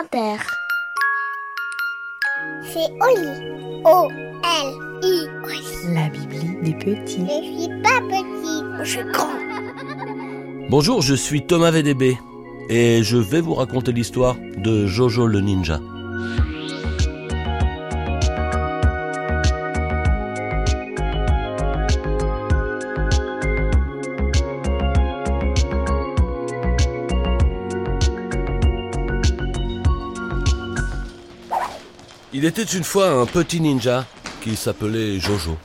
Inter. C'est Oli. O-L-I. La Bibli des petits. Je suis pas petit, je suis grand. Bonjour, je suis Thomas VDB et je vais vous raconter l'histoire de Jojo le ninja. Il était une fois un petit ninja qui s'appelait Jojo.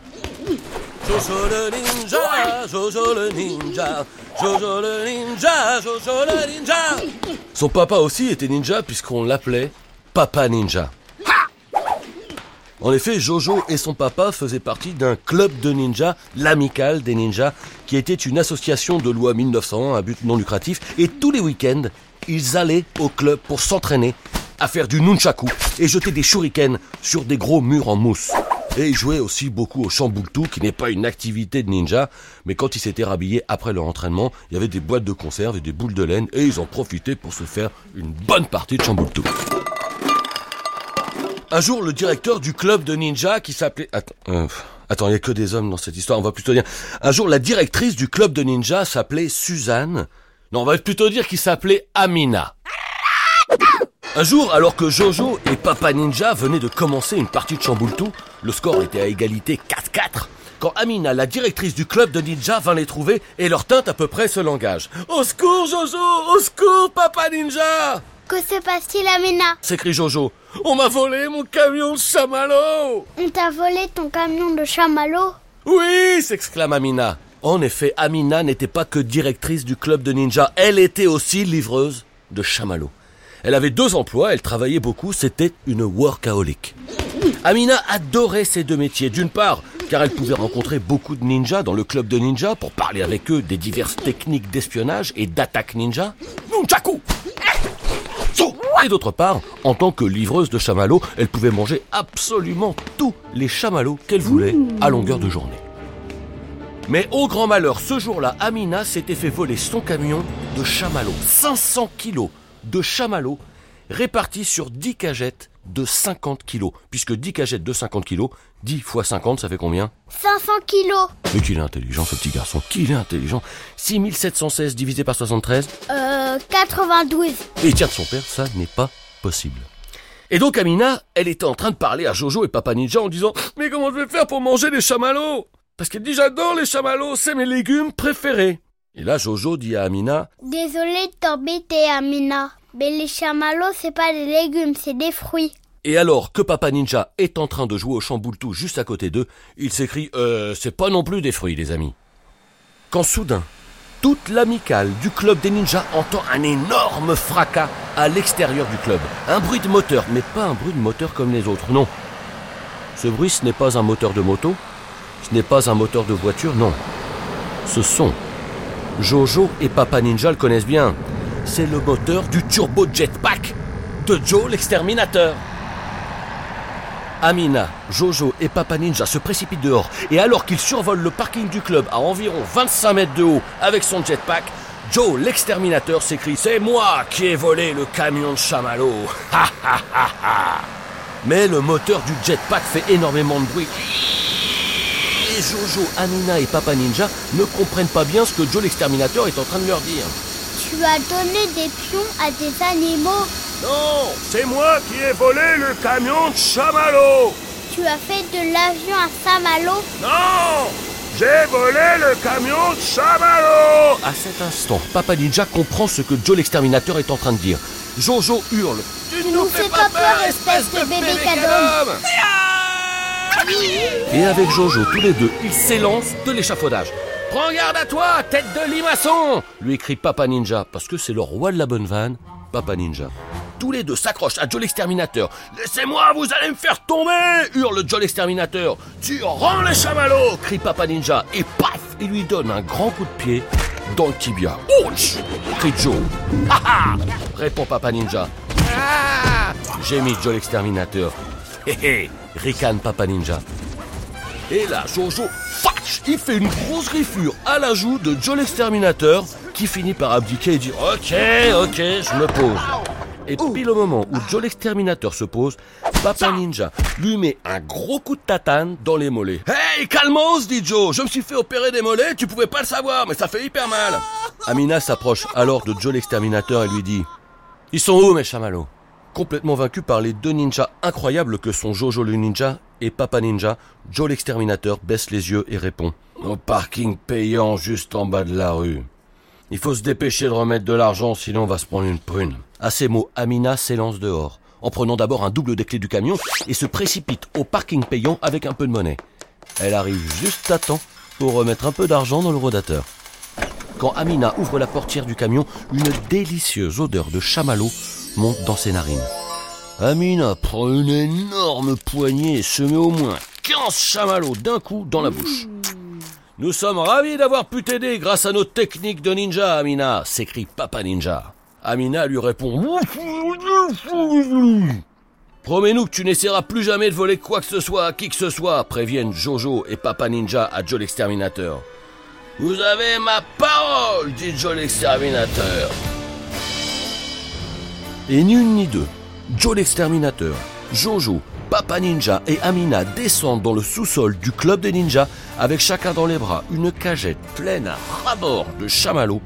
Jojo le ninja, Jojo le ninja, Jojo le ninja, Jojo le ninja. Son papa aussi était ninja puisqu'on l'appelait Papa Ninja. En effet, Jojo et son papa faisaient partie d'un club de ninjas, l'Amicale des ninjas, qui était une association de loi 1901 à but non lucratif. Et tous les week-ends, ils allaient au club pour s'entraîner à faire du nunchaku et jeter des shurikens sur des gros murs en mousse. Et ils jouaient aussi beaucoup au shambultu, qui n'est pas une activité de ninja, mais quand ils s'étaient rhabillés après leur entraînement, il y avait des boîtes de conserve et des boules de laine, et ils en profitaient pour se faire une bonne partie de shambultu. Un jour, le directeur du club de ninja qui s'appelait... Attends, euh, attends, il n'y a que des hommes dans cette histoire, on va plutôt dire... Un jour, la directrice du club de ninja s'appelait Suzanne. Non, on va plutôt dire qu'il s'appelait Amina. Un jour, alors que Jojo et Papa Ninja venaient de commencer une partie de Shambultu, le score était à égalité 4-4, quand Amina, la directrice du club de ninja, vint les trouver et leur tint à peu près ce langage. Au secours, Jojo Au secours, Papa Ninja Que se passe-t-il, Amina? s'écrie Jojo. On m'a volé mon camion de chamallow On t'a volé ton camion de chamallow Oui s'exclame Amina. En effet, Amina n'était pas que directrice du club de ninja, elle était aussi livreuse de chamallow. Elle avait deux emplois, elle travaillait beaucoup, c'était une workaholic. Amina adorait ces deux métiers. D'une part, car elle pouvait rencontrer beaucoup de ninjas dans le club de ninja pour parler avec eux des diverses techniques d'espionnage et d'attaque ninja. Nunchaku Et d'autre part, en tant que livreuse de chamallows, elle pouvait manger absolument tous les chamallows qu'elle voulait à longueur de journée. Mais au grand malheur, ce jour-là, Amina s'était fait voler son camion de chamallows. 500 kilos de chamallows répartis sur 10 cagettes de 50 kilos. Puisque 10 cagettes de 50 kilos, 10 fois 50, ça fait combien 500 kilos Mais qu'il est intelligent ce petit garçon, qu'il est intelligent 6716 divisé par 73 Euh, 92. Et il tient de son père, ça n'est pas possible. Et donc Amina, elle était en train de parler à Jojo et Papa Ninja en disant Mais comment je vais faire pour manger les chamallows? Parce qu'elle dit J'adore les chamallows, c'est mes légumes préférés. Et là Jojo dit à Amina Désolée de t'embêter, Amina. Mais les chamallows, c'est pas des légumes, c'est des fruits. Et alors que Papa Ninja est en train de jouer au chamboultou juste à côté d'eux, il s'écrie Euh, c'est pas non plus des fruits, les amis. Quand soudain, toute l'amicale du club des ninjas entend un énorme fracas à l'extérieur du club. Un bruit de moteur, mais pas un bruit de moteur comme les autres, non. Ce bruit, ce n'est pas un moteur de moto, ce n'est pas un moteur de voiture, non. Ce son, Jojo et Papa Ninja le connaissent bien. C'est le moteur du turbo jetpack de Joe l'exterminateur. Amina, Jojo et Papa Ninja se précipitent dehors et alors qu'ils survolent le parking du club à environ 25 mètres de haut avec son jetpack, Joe l'exterminateur s'écrie C'est moi qui ai volé le camion de chamallow Ha ha ha ha Mais le moteur du jetpack fait énormément de bruit. Et Jojo, Amina et Papa Ninja ne comprennent pas bien ce que Joe l'exterminateur est en train de leur dire. Tu as donné des pions à des animaux. Non, c'est moi qui ai volé le camion de chamallow Tu as fait de l'avion à Saint-Malo. Non J'ai volé le camion de chamallow À cet instant, Papa Ninja comprend ce que Joe l'exterminateur est en train de dire. Jojo hurle. Tu nous fais pas peur, espèce de bébé cadom. Et avec Jojo, tous les deux, ils s'élancent de l'échafaudage. Prends garde à toi, tête de limaçon lui écrit Papa Ninja, parce que c'est le roi de la bonne vanne, Papa Ninja. Tous les deux s'accrochent à Joe l'exterminateur. Laissez-moi, vous allez me faire tomber hurle Joe l'exterminateur. Tu rends les chamallows crie Papa Ninja. Et paf Il lui donne un grand coup de pied dans le tibia. Ouch crie Joe. Ha ha répond Papa Ninja. Ah gémit Joe l'exterminateur. Hé hé ricane Papa Ninja. Et là, Jojo, fatch, il fait une grosse griffure à la joue de Joe l'exterminateur qui finit par abdiquer et dire Ok, ok, je me pose. Et pile au moment où Joe l'exterminateur se pose, Papa Ninja lui met un gros coup de tatane dans les mollets. Hey, calmos, dit Joe, je me suis fait opérer des mollets, tu pouvais pas le savoir, mais ça fait hyper mal. Amina s'approche alors de Joe l'exterminateur et lui dit Ils sont où mes chamallows? Complètement vaincu par les deux ninjas incroyables que sont Jojo le ninja et Papa Ninja, Joe l'exterminateur baisse les yeux et répond Au parking payant juste en bas de la rue. Il faut se dépêcher de remettre de l'argent, sinon on va se prendre une prune. À ces mots, Amina s'élance dehors, en prenant d'abord un double des clés du camion et se précipite au parking payant avec un peu de monnaie. Elle arrive juste à temps pour remettre un peu d'argent dans le rodateur. Quand Amina ouvre la portière du camion, une délicieuse odeur de chamallow monte dans ses narines. Amina prend une énorme poignée et se met au moins 15 chamallows d'un coup dans la bouche. Nous sommes ravis d'avoir pu t'aider grâce à nos techniques de ninja, Amina, s'écrie Papa Ninja. Amina lui répond Promets-nous que tu n'essaieras plus jamais de voler quoi que ce soit à qui que ce soit, préviennent Jojo et Papa Ninja à Joe l'exterminateur. Vous avez ma parole, dit Joe l'exterminateur. Et ni une ni deux, Joe l'exterminateur, Jojo, Papa Ninja et Amina descendent dans le sous-sol du club des ninjas avec chacun dans les bras une cagette pleine à rabord de chamallows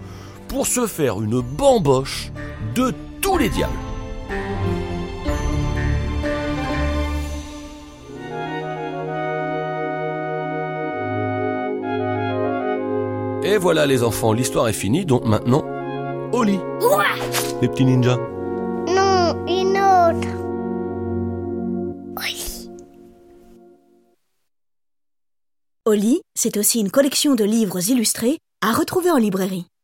pour se faire une bamboche de tous les diables. Et voilà les enfants, l'histoire est finie, donc maintenant, au lit. Les petits ninjas. Non, une autre. Oui. Oli, c'est aussi une collection de livres illustrés à retrouver en librairie.